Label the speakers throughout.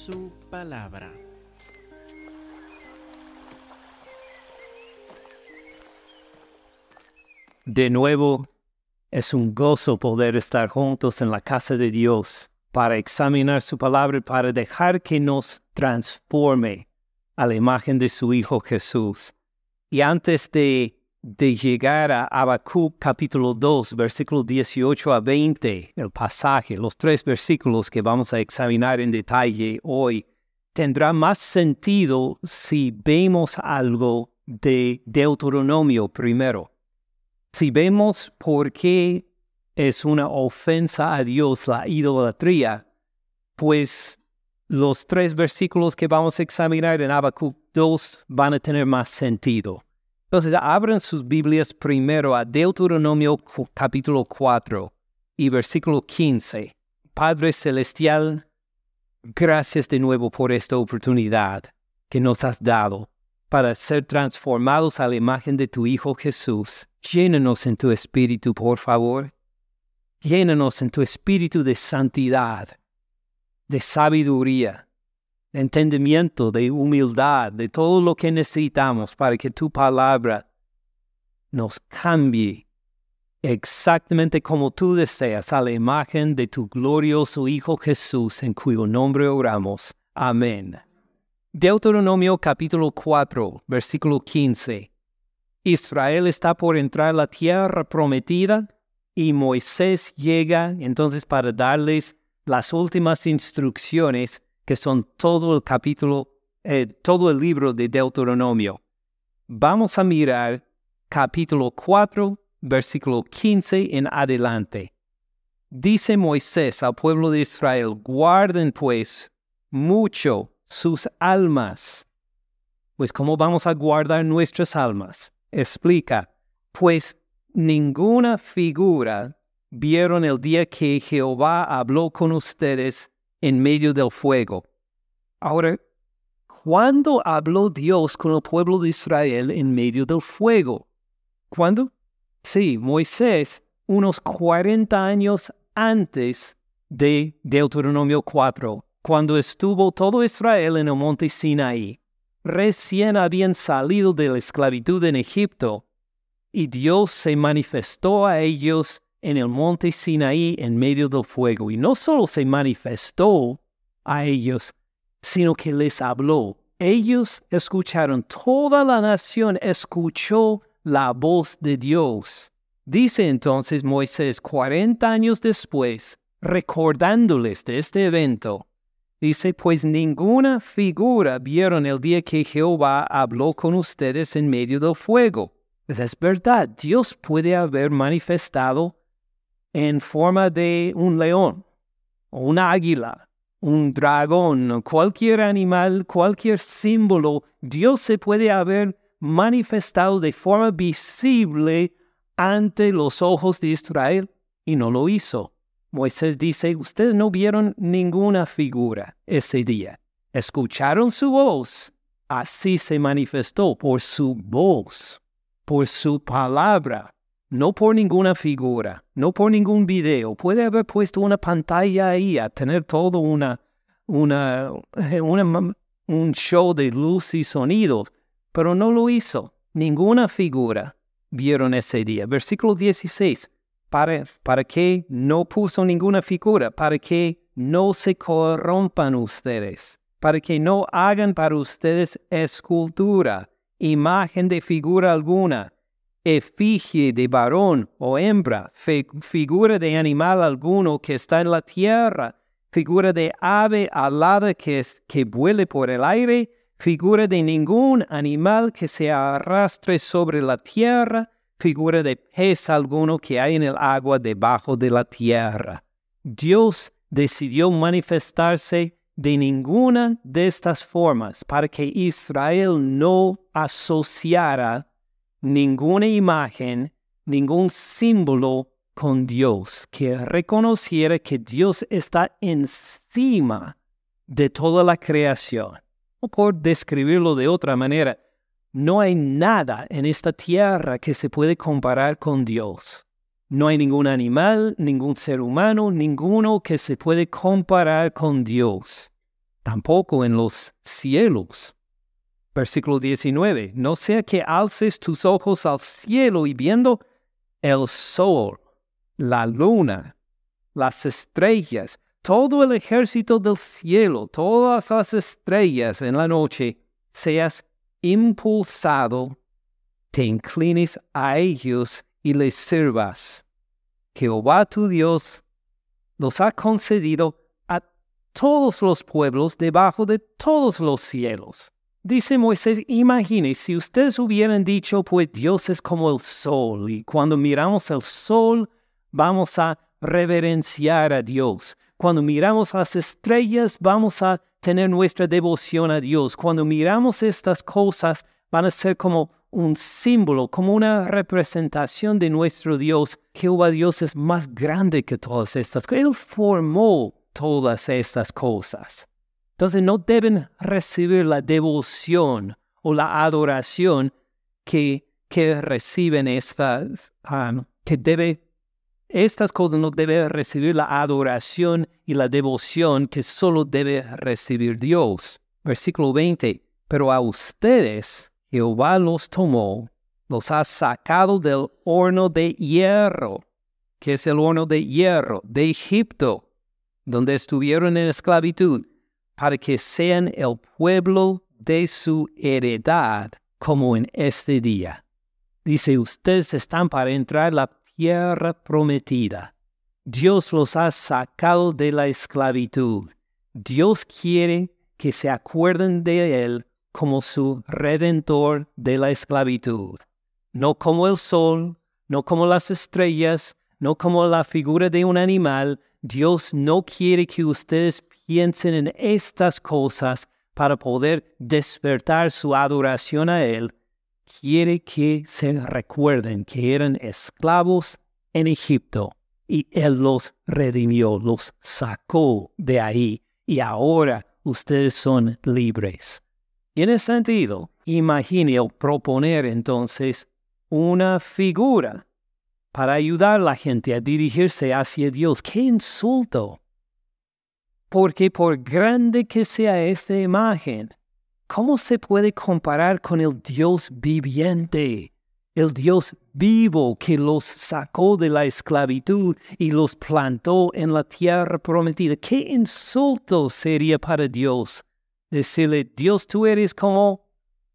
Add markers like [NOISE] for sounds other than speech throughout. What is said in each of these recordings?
Speaker 1: su palabra.
Speaker 2: De nuevo, es un gozo poder estar juntos en la casa de Dios para examinar su palabra y para dejar que nos transforme a la imagen de su Hijo Jesús. Y antes de, de llegar a Habacuc capítulo 2, versículos 18 a 20, el pasaje, los tres versículos que vamos a examinar en detalle hoy, tendrá más sentido si vemos algo de Deuteronomio primero. Si vemos por qué es una ofensa a Dios la idolatría, pues los tres versículos que vamos a examinar en Habacuc 2 van a tener más sentido. Entonces, abran sus Biblias primero a Deuteronomio capítulo 4 y versículo 15. Padre Celestial, gracias de nuevo por esta oportunidad que nos has dado para ser transformados a la imagen de tu Hijo Jesús. Llénanos en tu espíritu, por favor. Llénanos en tu espíritu de santidad, de sabiduría, entendimiento, de humildad, de todo lo que necesitamos para que tu palabra nos cambie exactamente como tú deseas a la imagen de tu glorioso Hijo Jesús, en cuyo nombre oramos. Amén. Deuteronomio capítulo 4, versículo 15. Israel está por entrar a la tierra prometida y Moisés llega entonces para darles las últimas instrucciones que son todo el capítulo, eh, todo el libro de Deuteronomio. Vamos a mirar capítulo 4, versículo 15 en adelante. Dice Moisés al pueblo de Israel, guarden pues mucho sus almas. Pues ¿cómo vamos a guardar nuestras almas? Explica, pues ninguna figura vieron el día que Jehová habló con ustedes en medio del fuego. Ahora, ¿cuándo habló Dios con el pueblo de Israel en medio del fuego? ¿Cuándo? Sí, Moisés, unos 40 años antes de Deuteronomio 4 cuando estuvo todo Israel en el monte Sinaí. Recién habían salido de la esclavitud en Egipto, y Dios se manifestó a ellos en el monte Sinaí en medio del fuego. Y no solo se manifestó a ellos, sino que les habló. Ellos escucharon, toda la nación escuchó la voz de Dios. Dice entonces Moisés, cuarenta años después, recordándoles de este evento, Dice, pues ninguna figura vieron el día que Jehová habló con ustedes en medio del fuego. Pues es verdad, Dios puede haber manifestado en forma de un león, o un águila, un dragón, cualquier animal, cualquier símbolo. Dios se puede haber manifestado de forma visible ante los ojos de Israel y no lo hizo. Moisés dice, ustedes no vieron ninguna figura ese día. Escucharon su voz. Así se manifestó por su voz, por su palabra, no por ninguna figura, no por ningún video. Puede haber puesto una pantalla ahí a tener todo una, una, [LAUGHS] una, un show de luz y sonido, pero no lo hizo. Ninguna figura vieron ese día. Versículo 16 para, para que no puso ninguna figura, para que no se corrompan ustedes, para que no hagan para ustedes escultura, imagen de figura alguna, efigie de varón o hembra, figura de animal alguno que está en la tierra, figura de ave alada que, es, que vuele por el aire, figura de ningún animal que se arrastre sobre la tierra, figura de pez alguno que hay en el agua debajo de la tierra. Dios decidió manifestarse de ninguna de estas formas para que Israel no asociara ninguna imagen, ningún símbolo con Dios, que reconociera que Dios está encima de toda la creación. O por describirlo de otra manera, no hay nada en esta tierra que se puede comparar con Dios. No hay ningún animal, ningún ser humano, ninguno que se puede comparar con Dios. tampoco en los cielos. Versículo 19, no sea que alces tus ojos al cielo y viendo el sol, la luna, las estrellas, todo el ejército del cielo, todas las estrellas en la noche, seas impulsado, te inclines a ellos y les sirvas. Jehová tu Dios los ha concedido a todos los pueblos debajo de todos los cielos. Dice Moisés, imagine si ustedes hubieran dicho, pues Dios es como el sol, y cuando miramos el sol, vamos a reverenciar a Dios. Cuando miramos las estrellas, vamos a tener nuestra devoción a Dios. Cuando miramos estas cosas, van a ser como un símbolo, como una representación de nuestro Dios. Jehová Dios es más grande que todas estas cosas. Él formó todas estas cosas. Entonces no deben recibir la devoción o la adoración que, que reciben estas, um, que debe, estas cosas no deben recibir la adoración y la devoción que solo debe recibir Dios. Versículo 20, pero a ustedes Jehová los tomó, los ha sacado del horno de hierro, que es el horno de hierro de Egipto, donde estuvieron en esclavitud, para que sean el pueblo de su heredad, como en este día. Dice, ustedes están para entrar la tierra prometida. Dios los ha sacado de la esclavitud. Dios quiere que se acuerden de Él como su redentor de la esclavitud, no como el sol, no como las estrellas, no como la figura de un animal. Dios no quiere que ustedes piensen en estas cosas para poder despertar su adoración a Él. Quiere que se recuerden que eran esclavos en Egipto y Él los redimió, los sacó de ahí y ahora ustedes son libres. Y en ese sentido, imagine proponer entonces una figura para ayudar a la gente a dirigirse hacia Dios. ¡Qué insulto! Porque por grande que sea esta imagen, ¿cómo se puede comparar con el Dios viviente? El Dios vivo que los sacó de la esclavitud y los plantó en la tierra prometida. ¿Qué insulto sería para Dios decirle, Dios, tú eres como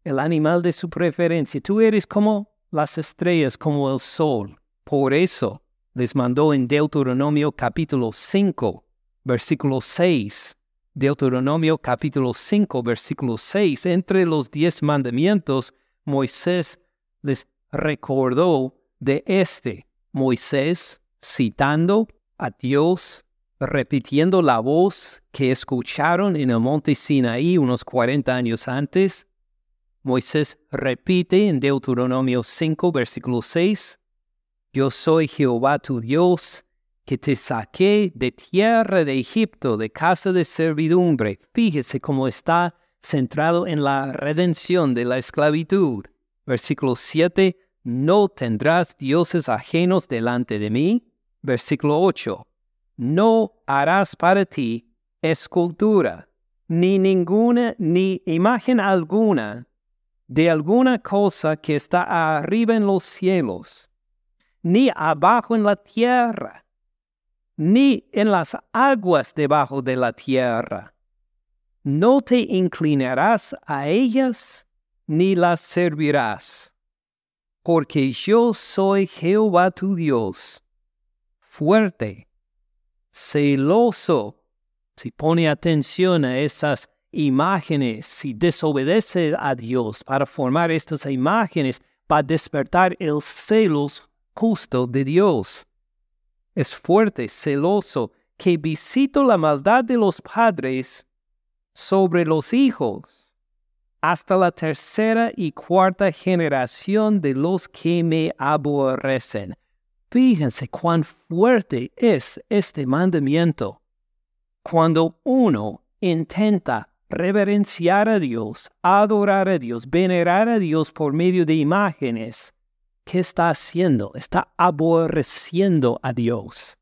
Speaker 2: el animal de su preferencia, tú eres como las estrellas, como el sol. Por eso les mandó en Deuteronomio capítulo 5, versículo 6. Deuteronomio capítulo 5, versículo 6. Entre los diez mandamientos, Moisés les recordó de este. Moisés, citando a Dios, repitiendo la voz que escucharon en el monte Sinaí unos 40 años antes, Moisés repite en Deuteronomio 5, versículo 6, Yo soy Jehová tu Dios, que te saqué de tierra de Egipto, de casa de servidumbre. Fíjese cómo está centrado en la redención de la esclavitud. Versículo 7, No tendrás dioses ajenos delante de mí. Versículo 8, no harás para ti escultura, ni ninguna, ni imagen alguna de alguna cosa que está arriba en los cielos, ni abajo en la tierra, ni en las aguas debajo de la tierra. No te inclinarás a ellas, ni las servirás, porque yo soy Jehová tu Dios, fuerte celoso, si pone atención a esas imágenes, si desobedece a Dios para formar estas imágenes, va a despertar el celos justo de Dios. Es fuerte, celoso, que visito la maldad de los padres sobre los hijos hasta la tercera y cuarta generación de los que me aborrecen. Fíjense cuán fuerte es este mandamiento. Cuando uno intenta reverenciar a Dios, adorar a Dios, venerar a Dios por medio de imágenes, ¿qué está haciendo? Está aborreciendo a Dios.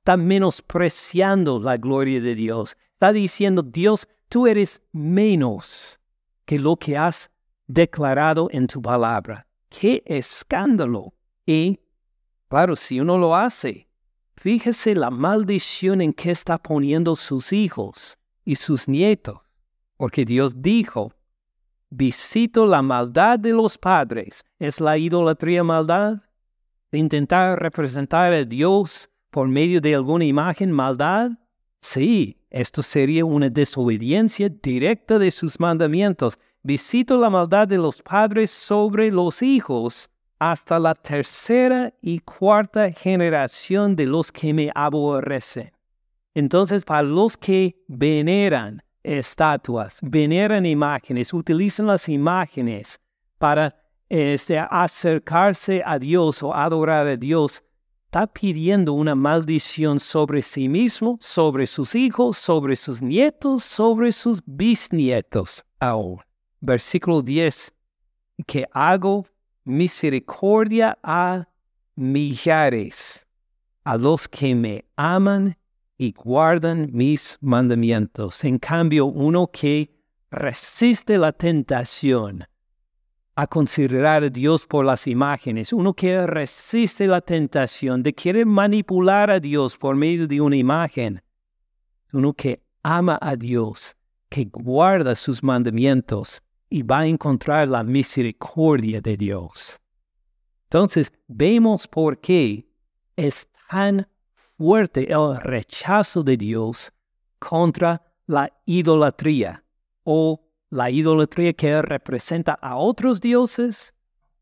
Speaker 2: Está menospreciando la gloria de Dios. Está diciendo, Dios, tú eres menos que lo que has declarado en tu palabra. ¡Qué escándalo! Y, claro, si uno lo hace, fíjese la maldición en que está poniendo sus hijos y sus nietos, porque Dios dijo, visito la maldad de los padres. ¿Es la idolatría maldad? intentar representar a Dios por medio de alguna imagen maldad? Sí, esto sería una desobediencia directa de sus mandamientos. Visito la maldad de los padres sobre los hijos hasta la tercera y cuarta generación de los que me aborrecen. Entonces, para los que veneran estatuas, veneran imágenes, utilizan las imágenes para este, acercarse a Dios o adorar a Dios, está pidiendo una maldición sobre sí mismo, sobre sus hijos, sobre sus nietos, sobre sus bisnietos. Ahora, versículo 10, que hago misericordia a millares, a los que me aman y guardan mis mandamientos. En cambio, uno que resiste la tentación, a considerar a Dios por las imágenes, uno que resiste la tentación de querer manipular a Dios por medio de una imagen, uno que ama a Dios, que guarda sus mandamientos y va a encontrar la misericordia de Dios. Entonces, vemos por qué es tan fuerte el rechazo de Dios contra la idolatría o la idolatría que representa a otros dioses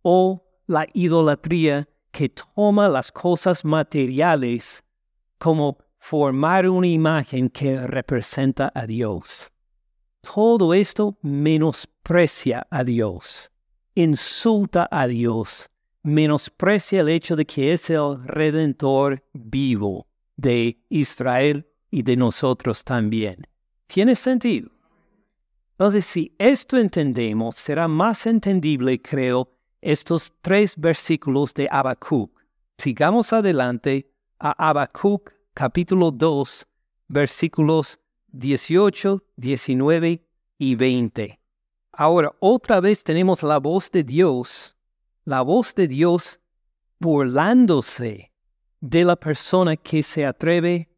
Speaker 2: o la idolatría que toma las cosas materiales como formar una imagen que representa a Dios. Todo esto menosprecia a Dios, insulta a Dios, menosprecia el hecho de que es el redentor vivo de Israel y de nosotros también. ¿Tiene sentido? Entonces, si esto entendemos, será más entendible, creo, estos tres versículos de Habacuc. Sigamos adelante a Habacuc capítulo 2, versículos 18, 19 y 20. Ahora, otra vez tenemos la voz de Dios, la voz de Dios burlándose de la persona que se atreve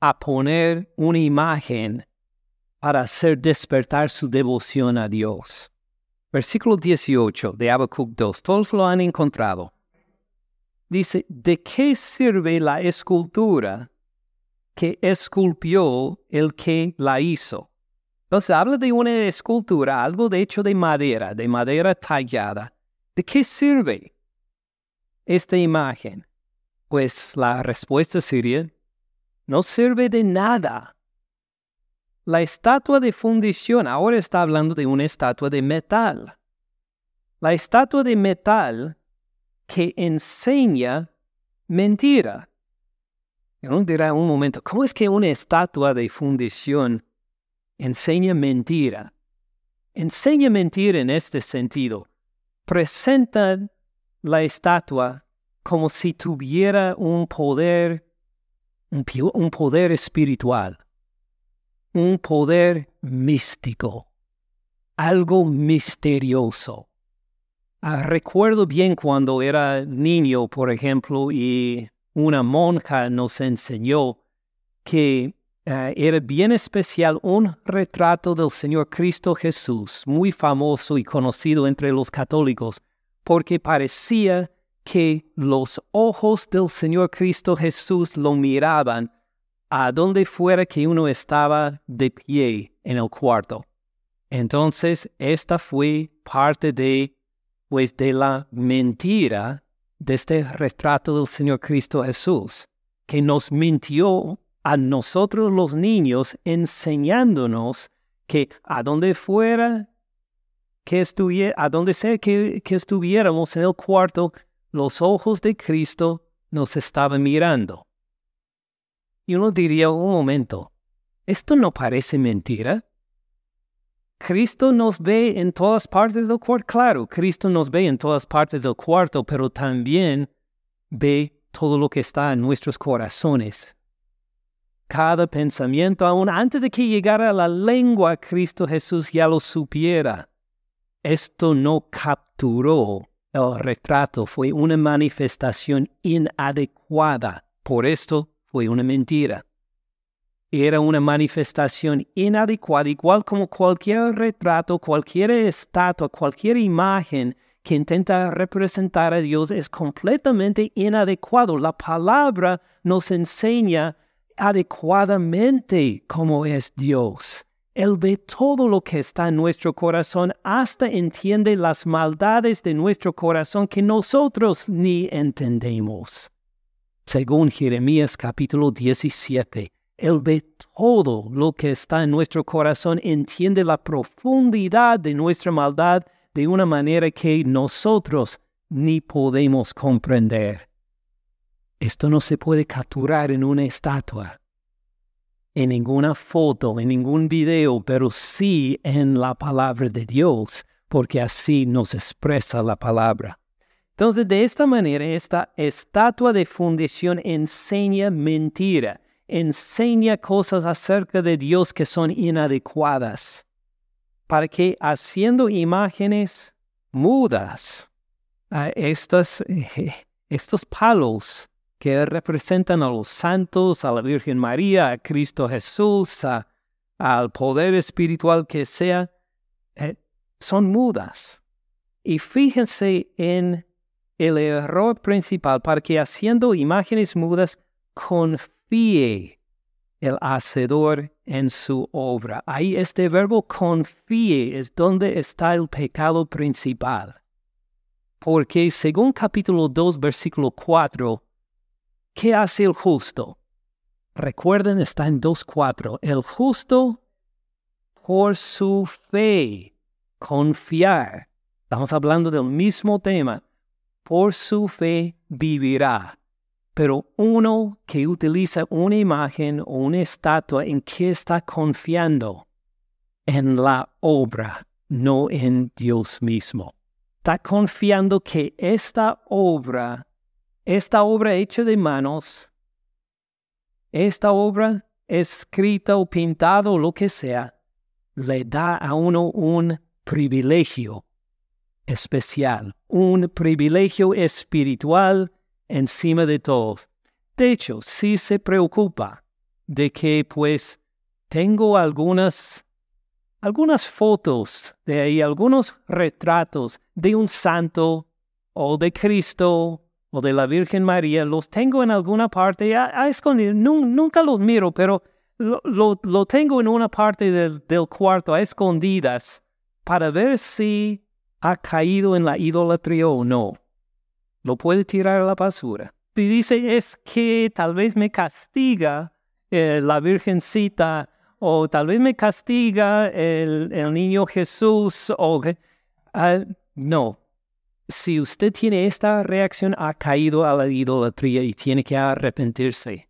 Speaker 2: a poner una imagen para hacer despertar su devoción a Dios. Versículo 18 de Habacuc 2, todos lo han encontrado. Dice, ¿de qué sirve la escultura que esculpió el que la hizo? Entonces habla de una escultura, algo de hecho de madera, de madera tallada. ¿De qué sirve esta imagen? Pues la respuesta sería, no sirve de nada la estatua de fundición ahora está hablando de una estatua de metal. La estatua de metal que enseña mentira. Uno dirá un momento, ¿cómo es que una estatua de fundición enseña mentira? Enseña mentira en este sentido. Presenta la estatua como si tuviera un poder, un poder espiritual un poder místico, algo misterioso. Ah, recuerdo bien cuando era niño, por ejemplo, y una monja nos enseñó que ah, era bien especial un retrato del Señor Cristo Jesús, muy famoso y conocido entre los católicos, porque parecía que los ojos del Señor Cristo Jesús lo miraban a donde fuera que uno estaba de pie en el cuarto. Entonces, esta fue parte de, pues, de la mentira de este retrato del Señor Cristo Jesús, que nos mintió a nosotros los niños enseñándonos que a donde fuera que estuviera, a donde sea que, que estuviéramos en el cuarto, los ojos de Cristo nos estaban mirando. Y uno diría, un momento, ¿esto no parece mentira? Cristo nos ve en todas partes del cuarto. Claro, Cristo nos ve en todas partes del cuarto, pero también ve todo lo que está en nuestros corazones. cada pensamiento, aún antes de que llegara a la lengua, Cristo Jesús ya lo supiera. Esto no capturó el retrato, fue una manifestación inadecuada. Por esto fue una mentira. Era una manifestación inadecuada, igual como cualquier retrato, cualquier estatua, cualquier imagen que intenta representar a Dios es completamente inadecuado. La palabra nos enseña adecuadamente cómo es Dios. Él ve todo lo que está en nuestro corazón, hasta entiende las maldades de nuestro corazón que nosotros ni entendemos. Según Jeremías capítulo 17, Él ve todo lo que está en nuestro corazón, entiende la profundidad de nuestra maldad de una manera que nosotros ni podemos comprender. Esto no se puede capturar en una estatua, en ninguna foto, en ningún video, pero sí en la palabra de Dios, porque así nos expresa la palabra. Entonces, de esta manera, esta estatua de fundición enseña mentira, enseña cosas acerca de Dios que son inadecuadas para que haciendo imágenes mudas, a estos, [LAUGHS] estos palos que representan a los santos, a la Virgen María, a Cristo Jesús, al poder espiritual que sea, eh, son mudas. Y fíjense en el error principal para que haciendo imágenes mudas confíe el hacedor en su obra. Ahí este verbo confíe es donde está el pecado principal. Porque según capítulo 2, versículo 4, ¿qué hace el justo? Recuerden, está en 2.4. El justo por su fe, confiar. Estamos hablando del mismo tema. Por su fe vivirá. Pero uno que utiliza una imagen o una estatua en que está confiando en la obra, no en Dios mismo. Está confiando que esta obra, esta obra hecha de manos, esta obra escrita o pintada o lo que sea, le da a uno un privilegio especial, un privilegio espiritual encima de todo. De hecho, si se preocupa de que pues tengo algunas algunas fotos de ahí, algunos retratos de un santo o de Cristo o de la Virgen María, los tengo en alguna parte a, escondido. nunca los miro, pero lo, tengo en una parte del, del cuarto a escondidas para ver si ha caído en la idolatría o no lo puede tirar a la basura. Y dice, es que tal vez me castiga eh, la Virgencita o tal vez me castiga el, niño Jesús o... Ah, no, si usted tiene esta reacción, ha caído a la idolatría y tiene que arrepentirse.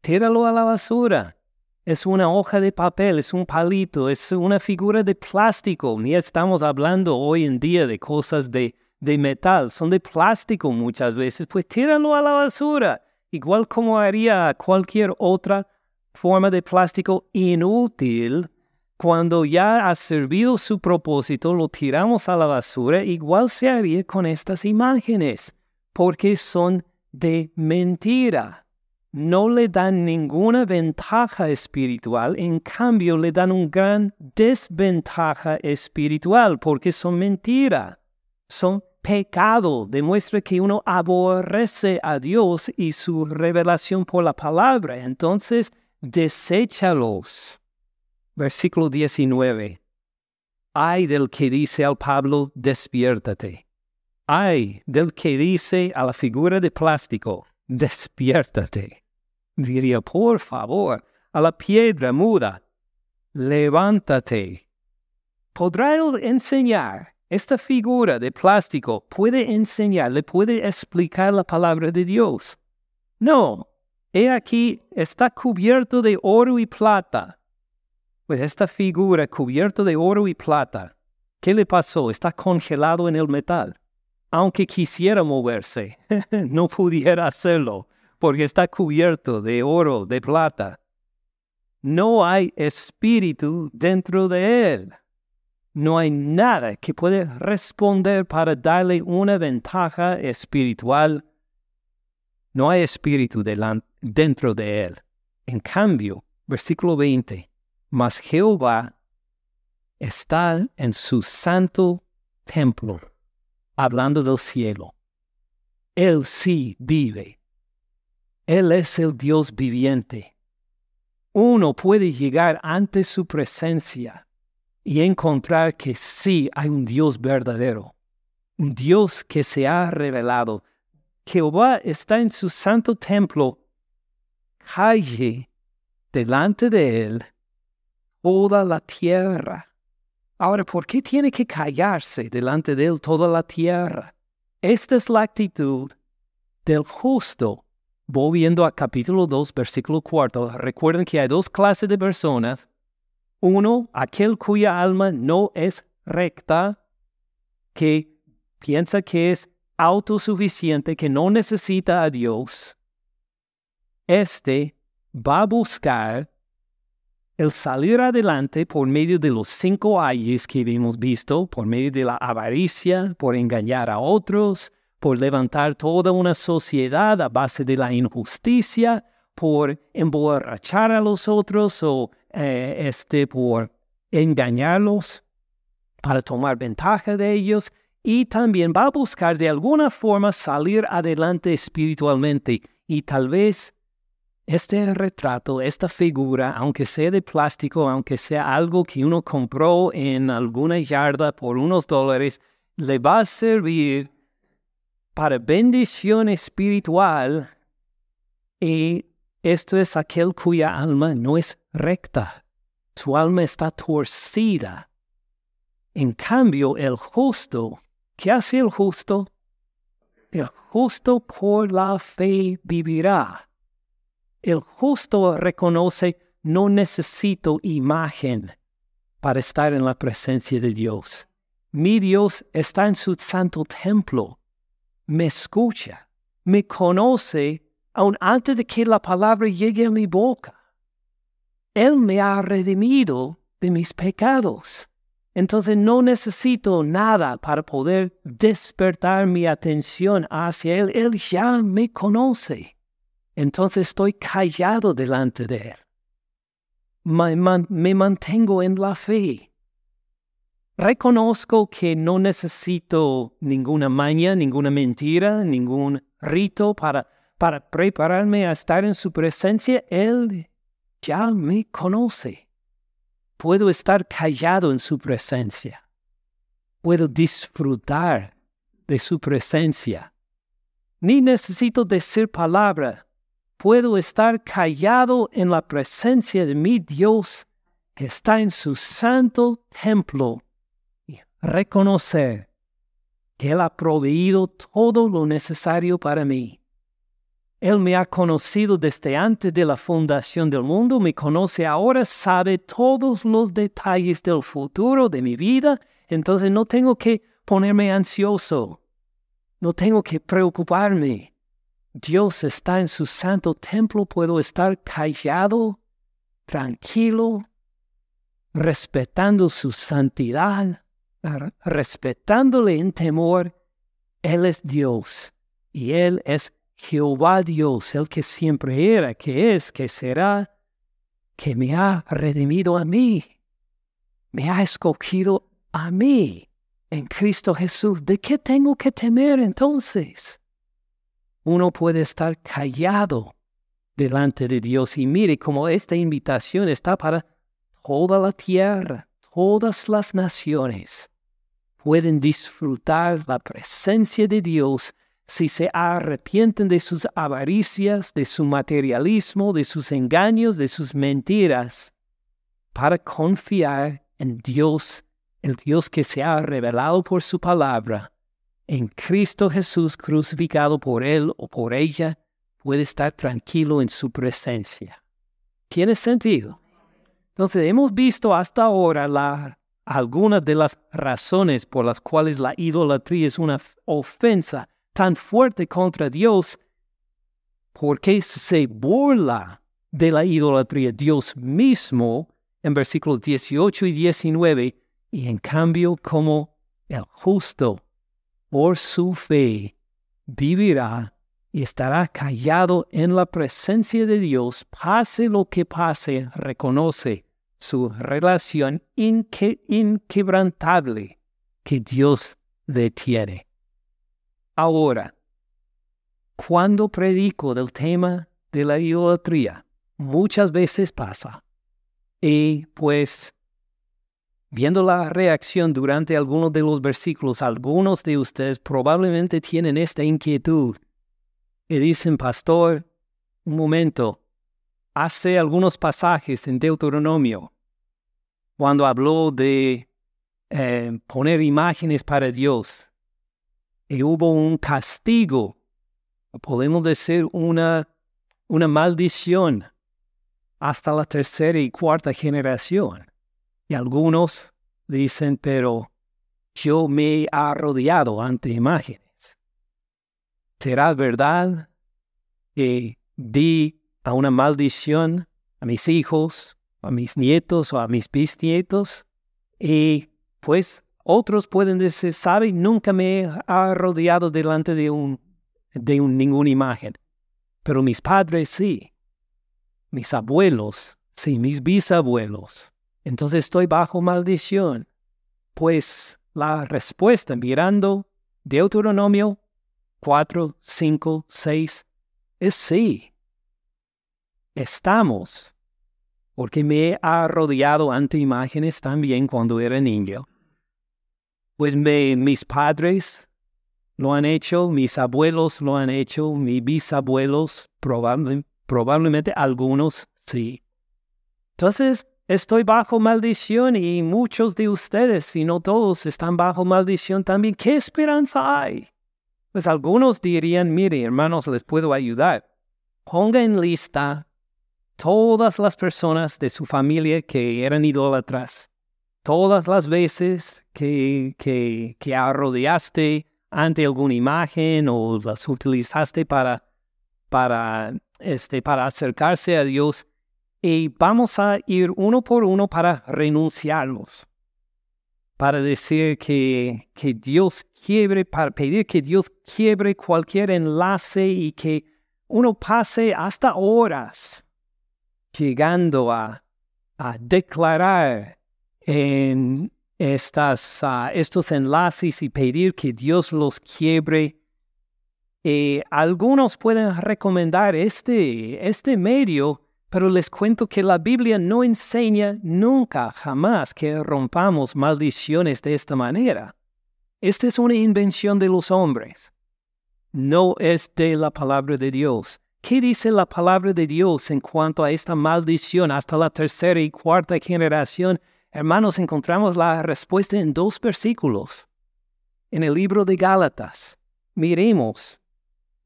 Speaker 2: Tíralo a la basura. Es una hoja de papel, es un palito, es una figura de plástico. Ni estamos hablando hoy en día de cosas de de metal, son de plástico muchas veces, pues tíralo a la basura, igual como haría cualquier otra forma de plástico inútil. Cuando ya ha servido su propósito, lo tiramos a la basura, igual se haría con estas imágenes, porque son de mentira. No le dan ninguna ventaja espiritual, en cambio le dan una gran desventaja espiritual, porque son mentira. Son pecado demuestra que uno aborrece a Dios y su revelación por la palabra. Entonces, deséchalos. Versículo 19. Ay del que dice al Pablo, despiértate. Ay del que dice a la figura de plástico, despiértate. Diría, por favor, a la piedra muda, levántate. ¿Podrá enseñar esta figura de plástico puede enseñar, le puede explicar la palabra de Dios. No, he aquí, está cubierto de oro y plata. Pues esta figura cubierta de oro y plata, ¿qué le pasó? Está congelado en el metal. Aunque quisiera moverse, [LAUGHS] no pudiera hacerlo, porque está cubierto de oro, de plata. No hay espíritu dentro de él. No hay nada que pueda responder para darle una ventaja espiritual. No hay espíritu dentro de él. En cambio, versículo 20, mas Jehová está en su santo templo, hablando del cielo. Él sí vive. Él es el Dios viviente. Uno puede llegar ante su presencia y encontrar que sí hay un Dios verdadero, un Dios que se ha revelado. Jehová está en su santo templo. Calle delante de él toda la tierra. Ahora, ¿por qué tiene que callarse delante de él toda la tierra? Esta es la actitud del justo. Volviendo a capítulo 2, versículo 4, recuerden que hay dos clases de personas. Uno, aquel cuya alma no es recta, que piensa que es autosuficiente, que no necesita a Dios. Este va a buscar el salir adelante por medio de los cinco ayes que hemos visto, por medio de la avaricia, por engañar a otros, por levantar toda una sociedad a base de la injusticia, por emborrachar a los otros o eh, este, por engañarlos para tomar ventaja de ellos y también va a buscar de alguna forma salir adelante espiritualmente y tal vez este retrato, esta figura, aunque sea de plástico, aunque sea algo que uno compró en alguna yarda por unos dólares, le va a servir para bendición espiritual y esto es aquel cuya alma no es recta. Su alma está torcida. En cambio, el justo, ¿qué hace el justo? El justo por la fe vivirá. El justo reconoce, no necesito imagen para estar en la presencia de Dios. Mi Dios está en su santo templo, me escucha, me conoce aun antes de que la palabra llegue a mi boca. Él me ha redimido de mis pecados. Entonces no necesito nada para poder despertar mi atención hacia Él. Él ya me conoce entonces estoy callado delante de Él. Me, mantengo en la fe. Reconozco que no necesito ninguna maña, ninguna mentira, ningún rito para, para prepararme a estar en su presencia. Él ya me conoce. Puedo estar callado en su presencia. Puedo disfrutar de su presencia. Ni necesito decir palabra puedo estar callado en la presencia de mi Dios que está en su santo templo y reconocer que Él ha proveído todo lo necesario para mí. Él me ha conocido desde antes de la fundación del mundo, me conoce ahora, sabe todos los detalles del futuro de mi vida, entonces no tengo que ponerme ansioso, no tengo que preocuparme. Dios está en su santo templo, puedo estar callado, tranquilo, respetando su santidad, respetándole en temor. Él es Dios y Él es Jehová Dios, el que siempre era, que es, que será, que me ha redimido a mí, me ha escogido a mí en Cristo Jesús. ¿De qué tengo que temer entonces? Uno puede estar callado delante de Dios. Y mire cómo esta invitación está para toda la tierra, todas las naciones pueden disfrutar la presencia de Dios si se arrepienten de sus avaricias, de su materialismo, de sus engaños, de sus mentiras, para confiar en Dios, el Dios que se ha revelado por su palabra en Cristo Jesús crucificado por él o por ella, puede estar tranquilo en su presencia. ¿Tiene sentido? Entonces hemos visto hasta ahora la, algunas de las razones por las cuales la idolatría es una ofensa tan fuerte contra Dios porque se burla de la idolatría Dios mismo en versículos 18 y 19, y en cambio como el justo por su fe vivirá y estará callado en la presencia de Dios, pase lo que pase, reconoce su relación inquebrantable que Dios le tiene. Ahora, cuando predico del tema de la idolatría, muchas veces pasa. Y pues, viendo la reacción durante algunos de los versículos, algunos de ustedes probablemente tienen esta inquietud y dicen, pastor, un momento, hace algunos pasajes en Deuteronomio, cuando habló de eh, poner imágenes para Dios, y hubo un castigo, podemos decir una, una maldición hasta la tercera y cuarta generación. Y algunos dicen, pero yo me he arrodillado ante imágenes. ¿Será verdad que di a una maldición a mis hijos, a mis nietos o a mis bisnietos? Y pues otros pueden decir, sabe, nunca me he arrodillado delante de, un, de un, ninguna imagen, pero mis padres sí, mis abuelos, sí, mis bisabuelos. Entonces estoy bajo maldición. Pues la respuesta mirando Deuteronomio 4, 5, 6 es sí. Estamos, porque me he arrodillado ante imágenes también cuando era niño. Pues mis padres lo han hecho, mis abuelos lo han hecho, mis bisabuelos, probablemente algunos sí. Entonces, estoy bajo maldición y muchos de ustedes, si no todos, están bajo maldición también. ¿Qué esperanza hay? Pues algunos dirían, mire, hermanos, les puedo ayudar. Ponga en lista todas las personas de su familia que eran idólatras. Todas las veces que, que, que arrodeaste ante alguna imagen o las utilizaste para, para, este, para acercarse a Dios. Y vamos a ir uno por uno para renunciarlos. Para decir que, que Dios quiebre, para pedir que Dios quiebre cualquier enlace y que uno pase hasta horas llegando a, declarar en estas, ah, estos enlaces y pedir que Dios los quiebre. Eh, algunos pueden recomendar este, este medio, pero les cuento que la Biblia no enseña nunca, jamás que rompamos maldiciones de esta manera. Esta es una invención de los hombres. No es de la palabra de Dios. ¿Qué dice la palabra de Dios en cuanto a esta maldición hasta la tercera y cuarta generación? Hermanos, encontramos la respuesta en dos versículos. En el libro de Gálatas, miremos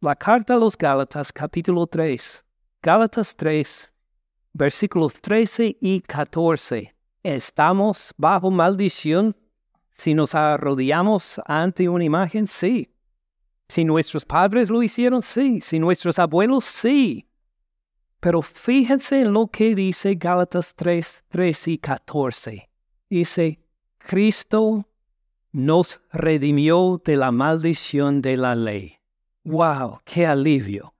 Speaker 2: la carta a los Gálatas capítulo 3. Gálatas 3, versículos 13 y 14. ¿Estamos bajo maldición si nos arrodillamos ante una imagen, sí. Si nuestros padres lo hicieron, sí. Si nuestros abuelos, sí. Pero fíjense en lo que dice Gálatas 3, 13 y 14. Dice, Cristo nos redimió de la maldición de la ley. ¡Wow! ¡Qué alivio!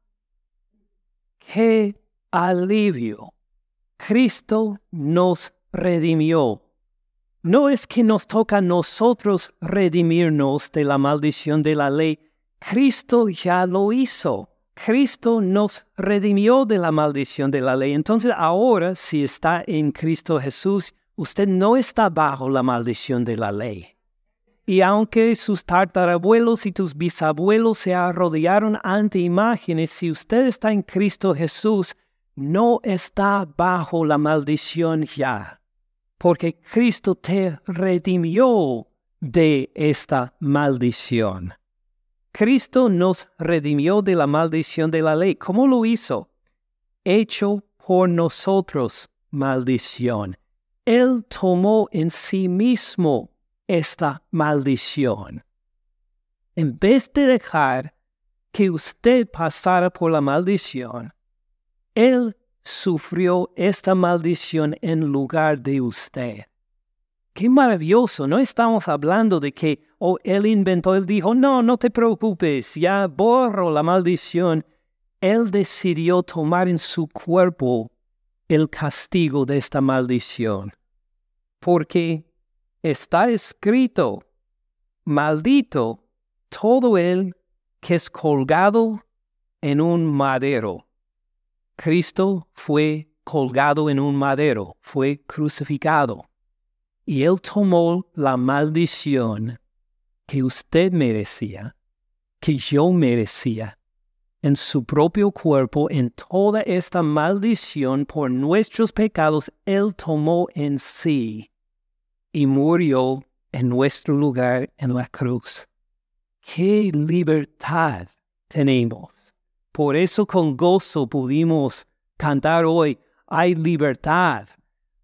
Speaker 2: ¡Qué alivio! Cristo nos redimió no es que nos toca a nosotros redimirnos de la maldición de la ley. Cristo ya lo hizo. Cristo nos redimió de la maldición de la ley. Entonces ahora, si está en Cristo Jesús, usted no está bajo la maldición de la ley. Y aunque sus tartarabuelos y tus bisabuelos se arrodillaron ante imágenes, si usted está en Cristo Jesús, no está bajo la maldición ya porque Cristo te redimió de esta maldición. Cristo nos redimió de la maldición de la ley. ¿Cómo lo hizo? Hecho por nosotros maldición. Él tomó en sí mismo esta maldición. En vez de dejar que usted pasara por la maldición, Él sufrió esta maldición en lugar de usted. Qué maravilloso, no estamos hablando de que, oh, Él inventó, Él dijo, no, no te preocupes, ya borro la maldición. Él decidió tomar en su cuerpo el castigo de esta maldición, porque está escrito, maldito todo el que es colgado en un madero. Cristo fue colgado en un madero, fue crucificado, y Él tomó la maldición que usted merecía, que yo merecía, en su propio cuerpo, en toda esta maldición por nuestros pecados, Él tomó en sí y murió en nuestro lugar en la cruz. ¡Qué libertad tenemos! Por eso con gozo pudimos cantar hoy, hay libertad.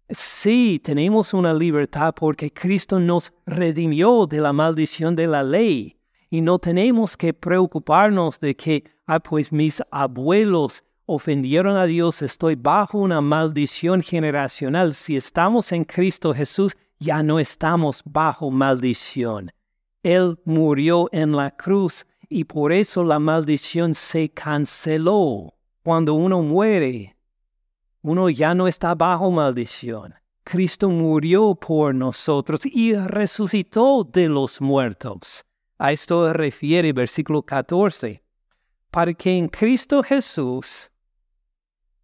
Speaker 2: Sí, tenemos una libertad porque Cristo nos redimió de la maldición de la ley y no tenemos que preocuparnos de que, ah, pues mis abuelos ofendieron a Dios, estoy bajo una maldición generacional. Si estamos en Cristo Jesús, ya no estamos bajo maldición. Él murió en la cruz y por eso la maldición se canceló. Cuando uno muere, uno ya no está bajo maldición. Cristo murió por nosotros y resucitó de los muertos. A esto refiere versículo 14. Para que en Cristo Jesús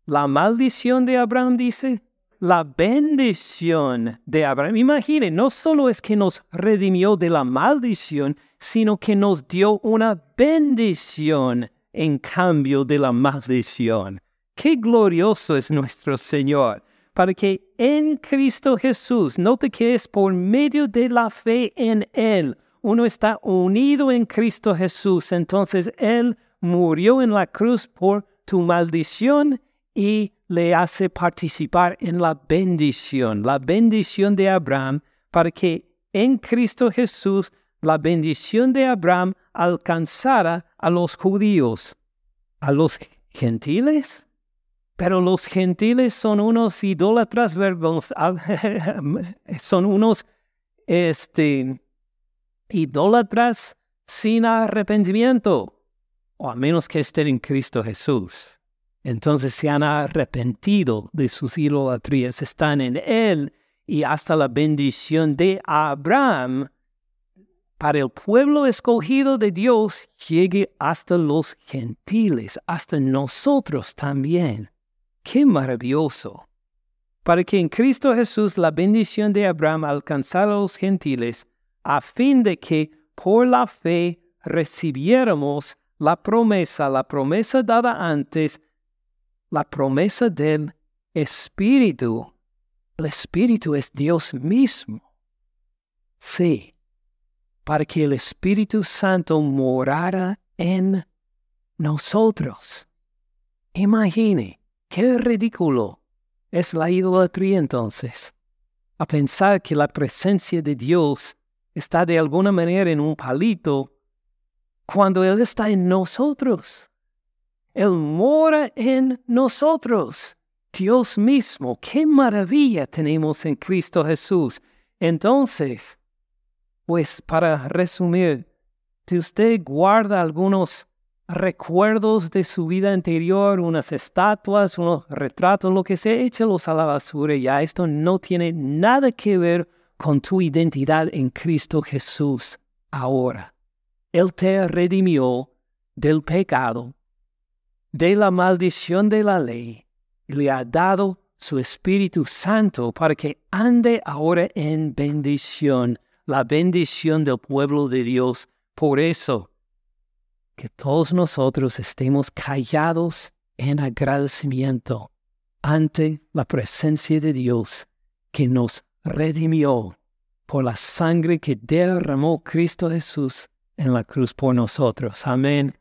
Speaker 2: la maldición de Abraham dice, la bendición de Abraham. Imagine, no solo es que nos redimió de la maldición, sino que nos dio una bendición en cambio de la maldición. Qué glorioso es nuestro Señor, para que en Cristo Jesús, note que es por medio de la fe en Él, uno está unido en Cristo Jesús, entonces Él murió en la cruz por tu maldición y le hace participar en la bendición, la bendición de Abraham, para que en Cristo Jesús la bendición de Abraham alcanzara a los judíos, a los gentiles. Pero los gentiles son unos idólatras vergonzosos, [LAUGHS] son unos este, idólatras sin arrepentimiento, o a menos que estén en Cristo Jesús. Entonces se han arrepentido de sus idolatrías, están en Él y hasta la bendición de Abraham para el pueblo escogido de Dios llegue hasta los gentiles, hasta nosotros también. ¡Qué maravilloso! Para que en Cristo Jesús la bendición de Abraham alcanzara a los gentiles, a fin de que por la fe recibiéramos la promesa, la promesa dada antes, la promesa del Espíritu. El Espíritu es Dios mismo. Sí, para que el Espíritu Santo morara en nosotros. Imagine, qué ridículo es la idolatría entonces, a pensar que la presencia de Dios está de alguna manera en un palito cuando Él está en nosotros. Él mora en nosotros. Dios mismo, qué maravilla tenemos en Cristo Jesús. Entonces, pues para resumir, si usted guarda algunos recuerdos de su vida anterior, unas estatuas, unos retratos, lo que sea, échalos a la basura. Ya esto no tiene nada que ver con tu identidad en Cristo Jesús ahora. Él te redimió del pecado, de la maldición de la ley, y le ha dado su Espíritu Santo para que ande ahora en bendición la bendición del pueblo de Dios. Por eso, que todos nosotros estemos callados en agradecimiento ante la presencia de Dios que nos redimió por la sangre que derramó Cristo Jesús en la cruz por nosotros. Amén.